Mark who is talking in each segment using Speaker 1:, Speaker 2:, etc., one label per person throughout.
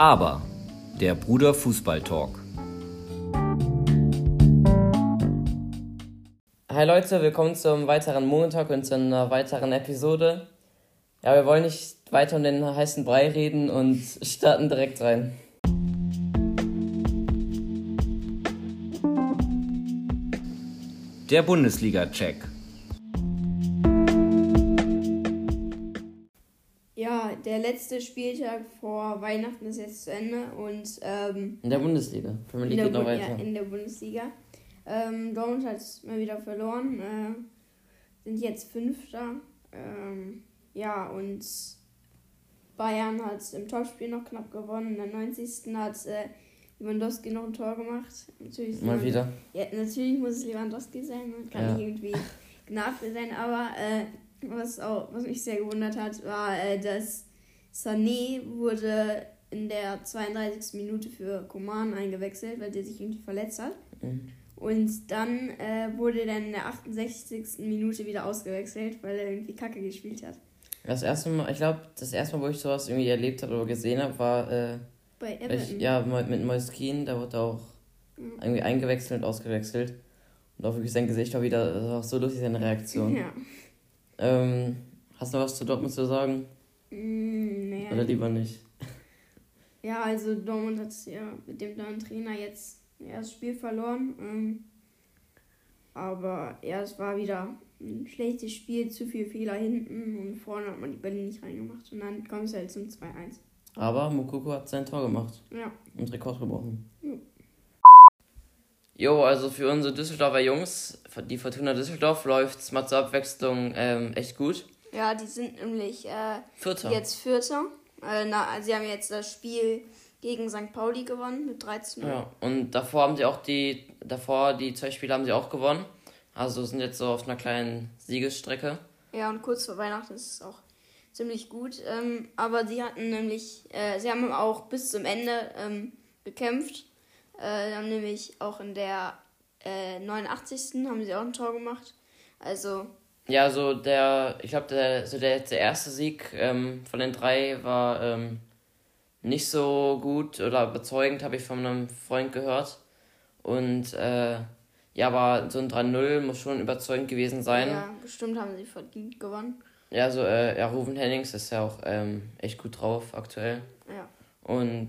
Speaker 1: Aber der Bruder Fußball Talk.
Speaker 2: Hi Leute, willkommen zum weiteren Montag und zu einer weiteren Episode. Ja, wir wollen nicht weiter um den heißen Brei reden und starten direkt rein.
Speaker 1: Der Bundesliga-Check.
Speaker 3: Der letzte Spieltag vor Weihnachten ist jetzt zu Ende und ähm,
Speaker 2: In der Bundesliga. Premier
Speaker 3: in,
Speaker 2: League
Speaker 3: der
Speaker 2: geht noch
Speaker 3: Bu-
Speaker 2: weiter.
Speaker 3: ja, in der Bundesliga. Ähm, Dortmund hat mal wieder verloren, äh, sind jetzt Fünfter. Ähm, ja, und Bayern hat im Topspiel noch knapp gewonnen. In der 90. hat äh, Lewandowski noch ein Tor gemacht. Natürlich
Speaker 2: Mal wieder.
Speaker 3: Ja, natürlich muss es Lewandowski sein, man kann
Speaker 2: Ja.
Speaker 3: nicht irgendwie Gnade sein, aber äh, was, auch, was mich sehr gewundert hat, war, äh, dass Sané wurde in der 32. Minute für Coman eingewechselt, weil der sich irgendwie verletzt hat.
Speaker 2: Mhm.
Speaker 3: Und dann äh, wurde er in der 68. Minute wieder ausgewechselt, weil er irgendwie Kacke gespielt hat.
Speaker 2: Das erste Mal, ich glaube, das erste Mal, wo ich sowas irgendwie erlebt habe oder gesehen habe, war äh,
Speaker 3: Bei
Speaker 2: ich,
Speaker 3: Everton.
Speaker 2: ja Mo- mit Moise Kean, da wurde auch
Speaker 3: Mhm.
Speaker 2: irgendwie eingewechselt und ausgewechselt. Und auch wirklich sein Gesicht war wieder, das war auch so lustig, seine Reaktion.
Speaker 3: Ja.
Speaker 2: Ähm, hast du noch was zu Dortmund zu sagen?
Speaker 3: Mm, naja.
Speaker 2: Oder lieber nicht?
Speaker 3: Ja, also Dortmund hat ja mit dem neuen Trainer jetzt ja, das Spiel verloren. Ähm, aber ja, es war wieder ein schlechtes Spiel, zu viel Fehler hinten und vorne hat man die Bälle nicht reingemacht. Und dann kommt es halt zum 2-1.
Speaker 2: Aber Mukoko hat sein Tor gemacht
Speaker 3: Ja.
Speaker 2: und Rekord gebrochen.
Speaker 3: Ja.
Speaker 2: Jo, also für unsere Düsseldorfer Jungs, die Fortuna Düsseldorf läuft's mal zur Abwechslung ähm, echt gut.
Speaker 3: Ja, die sind nämlich äh,
Speaker 2: Vierter.
Speaker 3: jetzt Vierter. Äh, na, sie haben jetzt das Spiel gegen St. Pauli gewonnen mit 13
Speaker 2: Ja, und davor haben sie auch die, davor die zwei Spiele haben sie auch gewonnen. Also sind jetzt so auf einer kleinen Siegesstrecke.
Speaker 3: Ja, und kurz vor Weihnachten ist es auch ziemlich gut. Ähm, aber sie hatten nämlich, äh, sie haben auch bis zum Ende ähm, gekämpft. Äh, sie haben nämlich auch in der äh, 89. haben sie auch ein Tor gemacht. Also,
Speaker 2: Ja, so der, ich glaube, der, so der, der erste Sieg ähm, von den drei war ähm, nicht so gut oder überzeugend, habe ich von einem Freund gehört. Und äh, ja, aber so ein 3-0 muss schon überzeugend gewesen sein.
Speaker 3: ja, bestimmt haben sie verdient gewonnen.
Speaker 2: Ja, so, äh, ja, Ruven Hennings ist ja auch ähm, echt gut drauf aktuell.
Speaker 3: Ja.
Speaker 2: Und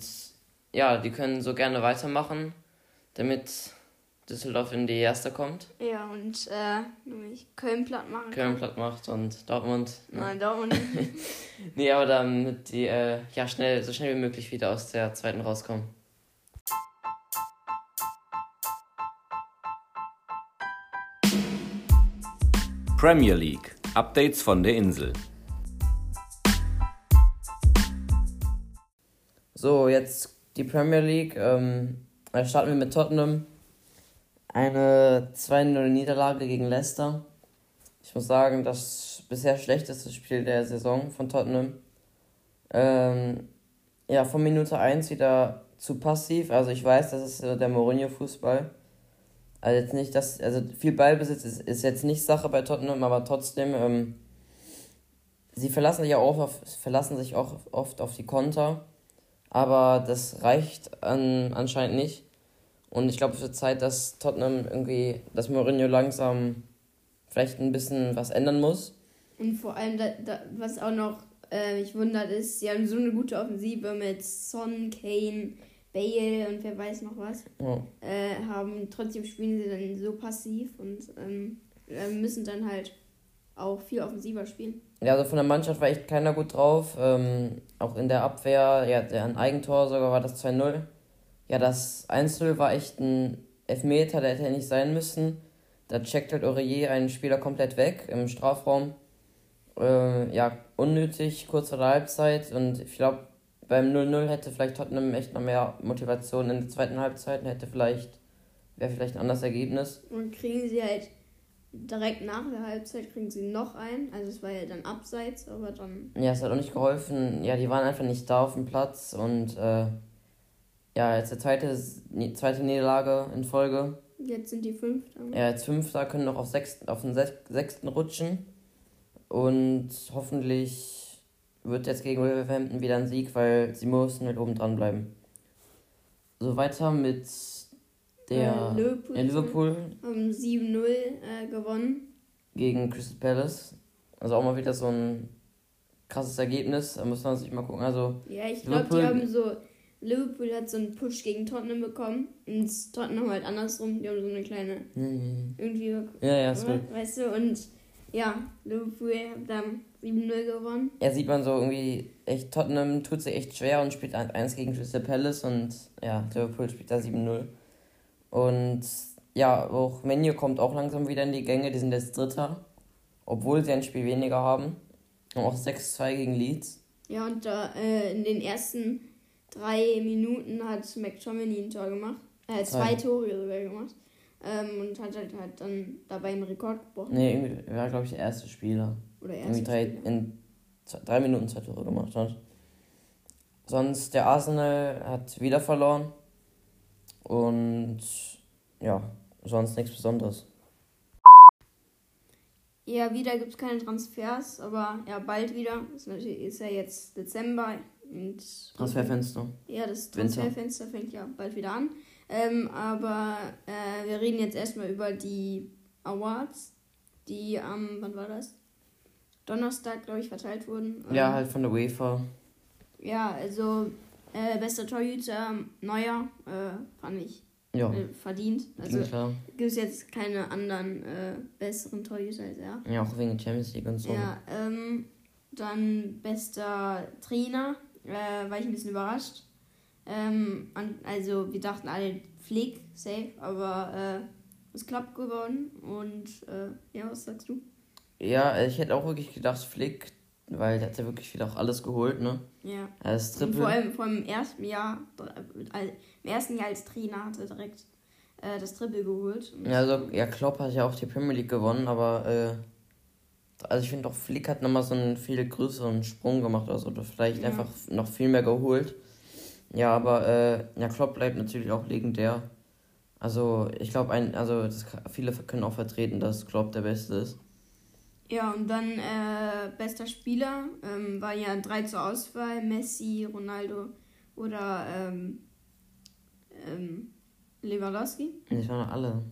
Speaker 2: ja, die können so gerne weitermachen, damit Düsseldorf in die erste kommt.
Speaker 3: Ja, und äh, nämlich Köln platt machen.
Speaker 2: Köln
Speaker 3: kann.
Speaker 2: platt macht und Dortmund. ne?
Speaker 3: Nein, Dortmund.
Speaker 2: Nee, aber damit die äh, ja schnell, so schnell wie möglich wieder aus der zweiten rauskommen.
Speaker 1: Premier League. Updates von der Insel.
Speaker 2: So, jetzt die Premier League. Ähm, da starten wir mit Tottenham. Eine 2-0-Niederlage gegen Leicester. Ich muss sagen, das bisher schlechteste Spiel der Saison von Tottenham. Ähm, ja, von Minute 1 wieder zu passiv. Also ich weiß, das ist der Mourinho-Fußball. Also jetzt nicht, dass, also viel Ballbesitz ist, ist jetzt nicht Sache bei Tottenham, aber trotzdem, ähm, sie verlassen sich auch auf, verlassen sich auch oft auf die Konter. Aber das reicht an, anscheinend nicht. Und ich glaube, es wird Zeit, dass Tottenham irgendwie, dass Mourinho langsam vielleicht ein bisschen was ändern muss.
Speaker 3: Und vor allem, da, da, was auch noch äh, mich wundert, ist, sie haben so eine gute Offensive mit Son, Kane, Bale und wer weiß noch was.
Speaker 2: Ja.
Speaker 3: Äh, haben trotzdem spielen sie dann so passiv und ähm, äh, müssen dann halt auch viel offensiver spielen.
Speaker 2: Ja, also von der Mannschaft war echt keiner gut drauf. Ähm, auch in der Abwehr, ja, ein Eigentor sogar war das 2-0. Ja, das 1-0 war echt ein Elfmeter, der hätte nicht sein müssen. Da checkt halt Aurier einen Spieler komplett weg im Strafraum. Äh, ja, unnötig, kurz vor der Halbzeit. Und ich glaube, beim 0-0 hätte vielleicht Tottenham echt noch mehr Motivation in der zweiten Halbzeit. und Hätte vielleicht, wäre vielleicht ein anderes Ergebnis.
Speaker 3: Und kriegen sie halt direkt nach der Halbzeit kriegen sie noch einen. Also es war ja dann abseits, aber dann.
Speaker 2: Ja, es hat auch nicht geholfen. Ja, die waren einfach nicht da auf dem Platz und äh, ja, jetzt der zweite, die zweite Niederlage in Folge.
Speaker 3: Jetzt sind die Fünfter.
Speaker 2: Ja, jetzt Fünfter können noch auf, sechsten, auf den Sech- sechsten rutschen und hoffentlich wird jetzt gegen Wolverhampton wieder ein Sieg, weil sie mussten halt oben dran bleiben. So weiter mit der
Speaker 3: Äh, Liverpool.
Speaker 2: ja, Liverpool
Speaker 3: Haben 7-0 äh, gewonnen.
Speaker 2: gegen Crystal Palace. Also auch mal wieder so ein krasses Ergebnis. Da muss man sich mal gucken. Also,
Speaker 3: Ja, ich glaube, die haben so. Liverpool hat so einen Push gegen Tottenham bekommen. Und Tottenham halt andersrum. Die haben so eine kleine. Irgendwie.
Speaker 2: ja, ja,
Speaker 3: oder? Weißt du? Und ja, Liverpool hat dann 7-0 gewonnen.
Speaker 2: Ja, sieht man so irgendwie echt, Tottenham tut sich echt schwer und spielt 1 gegen Crystal Palace und ja, Liverpool spielt da 7-0. Und ja, auch Menu kommt auch langsam wieder in die Gänge, die sind jetzt Dritter, obwohl sie ein Spiel weniger haben. Und auch 6-2 gegen Leeds.
Speaker 3: Ja, und da äh, in den ersten drei Minuten hat McTominay ein Tor gemacht. Äh, zwei. Tore sogar gemacht. Ähm, und hat halt, halt dann dabei einen Rekord gebrochen.
Speaker 2: Nee, irgendwie war, glaube ich, der erste Spieler.
Speaker 3: Oder
Speaker 2: Irgendwie
Speaker 3: erste
Speaker 2: drei,
Speaker 3: Spieler.
Speaker 2: in zwei, drei Minuten zwei Tore gemacht hat. Sonst der Arsenal hat wieder verloren. Und ja, sonst nichts Besonderes.
Speaker 3: Ja, wieder gibt es keine Transfers, aber ja, bald wieder. Ist, ist ja jetzt Dezember. Und
Speaker 2: Transferfenster.
Speaker 3: Ja, das
Speaker 2: Winter.
Speaker 3: Transferfenster fängt ja bald wieder an. Ähm, aber äh, wir reden jetzt erstmal über die Awards, die am, wann war das? Donnerstag, glaube ich, verteilt wurden.
Speaker 2: Ja,
Speaker 3: Ähm,
Speaker 2: halt von der UEFA.
Speaker 3: Ja, also äh, bester Torhüter, Neuer, äh, fand ich
Speaker 2: Ja,
Speaker 3: äh, verdient. Also gibt es jetzt keine anderen äh, besseren Torhüter als er.
Speaker 2: Ja, auch wegen Champions League und so.
Speaker 3: Ja, ähm, dann bester Trainer, äh, war ich ein bisschen überrascht. Ähm, also wir dachten alle Flick, safe, aber äh, es klappt geworden. Und äh, ja, was sagst du?
Speaker 2: Ja, ich hätte auch wirklich gedacht, Flick, weil der hat ja wirklich wieder auch alles geholt, ne?
Speaker 3: Ja.
Speaker 2: Ist
Speaker 3: Und vor
Speaker 2: Triple.
Speaker 3: allem, vor allem im ersten Jahr, im ersten Jahr als Trainer hat er direkt äh, das Triple geholt.
Speaker 2: Ja, also, ja, Klopp hat ja auch die Premier League gewonnen, aber, äh, also ich finde doch, Flick hat nochmal so einen viel größeren Sprung gemacht, also oder vielleicht
Speaker 3: Ja.
Speaker 2: einfach noch viel mehr geholt. Ja, aber, äh, ja, Klopp bleibt natürlich auch legendär. Also, ich glaube, ein, also, das, viele können auch vertreten, dass Klopp der Beste ist.
Speaker 3: Ja, und dann äh, bester Spieler ähm, war ja drei zur Auswahl: Messi, Ronaldo oder ähm, ähm, Lewandowski.
Speaker 2: Das waren alle.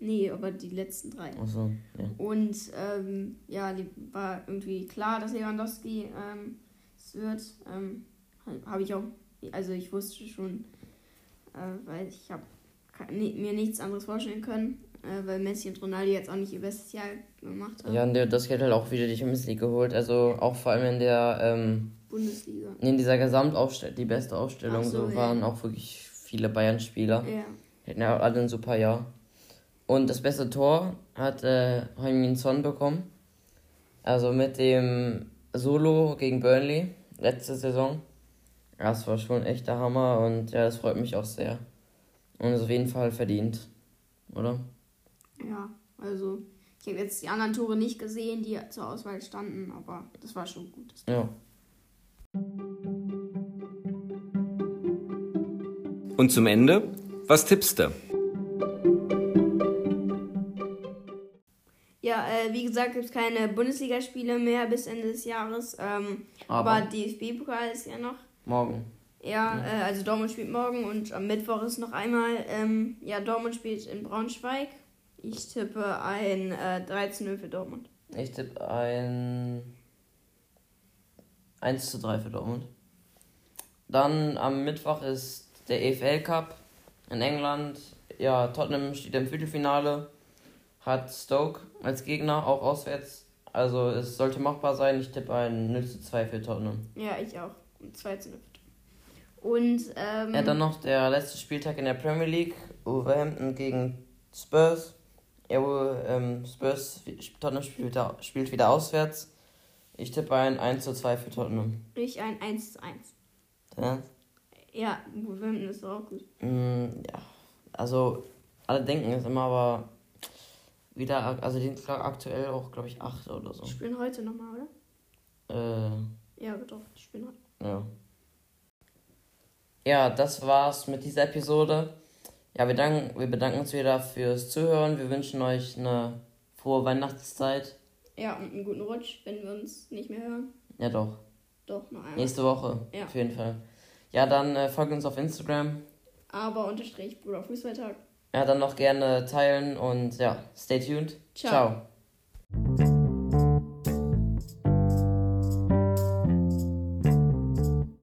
Speaker 3: Nee, aber die letzten drei.
Speaker 2: Also, ja.
Speaker 3: Und ähm, ja, die war irgendwie klar, dass Lewandowski ähm, es wird. Ähm, habe ich auch, also ich wusste schon, äh, weil ich habe mir nichts anderes vorstellen können, äh, weil Messi und Ronaldo jetzt auch nicht ihr bestes Jahr gemacht haben.
Speaker 2: Ja, und das hat halt auch wieder die Champions League geholt. Also auch vor allem in der, ähm,
Speaker 3: Bundesliga.
Speaker 2: in dieser Gesamtausstellung, die beste Ausstellung,
Speaker 3: Ach so,
Speaker 2: so,
Speaker 3: ja.
Speaker 2: waren auch wirklich viele Bayern-Spieler.
Speaker 3: Ja.
Speaker 2: Hätten ja alle ein super Jahr. Und das beste Tor hat äh, Heung-Min Son bekommen. Also mit dem Solo gegen Burnley letzte Saison. Ja, Das war schon echt der Hammer und ja, das freut mich auch sehr. Und ist auf jeden Fall verdient, oder?
Speaker 3: Ja, also ich habe jetzt die anderen Tore nicht gesehen, die zur Auswahl standen, aber das war schon gut.
Speaker 2: Ja.
Speaker 1: Und zum Ende, was tippst du?
Speaker 3: Ja, äh, wie gesagt, gibt es keine Bundesligaspiele mehr bis Ende des Jahres. Ähm,
Speaker 2: Aber,
Speaker 3: aber DFB-Pokal ist ja noch.
Speaker 2: morgen.
Speaker 3: Ja, äh, also Dortmund spielt morgen und am Mittwoch ist noch einmal. Ähm, ja, Dortmund spielt in Braunschweig. Ich tippe ein äh, 13-0 für Dortmund.
Speaker 2: Ich tippe ein 1 zu 3 für Dortmund. Dann am Mittwoch ist der EFL Cup in England. Ja, Tottenham steht im Viertelfinale. Hat Stoke als Gegner, auch auswärts. Also es sollte machbar sein. Ich tippe ein 0 zu 2 für Tottenham.
Speaker 3: Ja, ich auch. Und 2 zu 0 für Dortmund. Und, ähm,
Speaker 2: Ja, dann noch der letzte Spieltag in der Premier League. Wolverhampton gegen Spurs. Ja, ähm, Spurs, Tottenham spielt wieder, spielt wieder auswärts. Ich tippe ein 1 zu 2 für Tottenham.
Speaker 3: ich ein 1 zu 1.
Speaker 2: Ja,
Speaker 3: Ja, Wolverhampton ist auch gut.
Speaker 2: mm, ja. also alle denken es immer, aber wieder, also glaub, aktuell auch, glaube ich, 8 oder so.
Speaker 3: Die spielen heute nochmal, oder?
Speaker 2: Äh,
Speaker 3: Ja, doch, die spielen heute.
Speaker 2: ja. Ja, das war's mit dieser Episode. Ja, wir, danken, wir bedanken uns wieder fürs Zuhören. Wir wünschen euch eine frohe Weihnachtszeit.
Speaker 3: Ja, und einen guten Rutsch, wenn wir uns nicht mehr hören.
Speaker 2: Ja, doch.
Speaker 3: Doch, noch einmal.
Speaker 2: Nächste Woche,
Speaker 3: Ja.
Speaker 2: auf jeden Fall. Ja, dann äh, folgt uns auf Instagram.
Speaker 3: Aber unterstrich Bruder Fußballtag.
Speaker 2: Ja, dann noch gerne teilen und ja, stay tuned.
Speaker 3: Ciao.
Speaker 2: Ciao.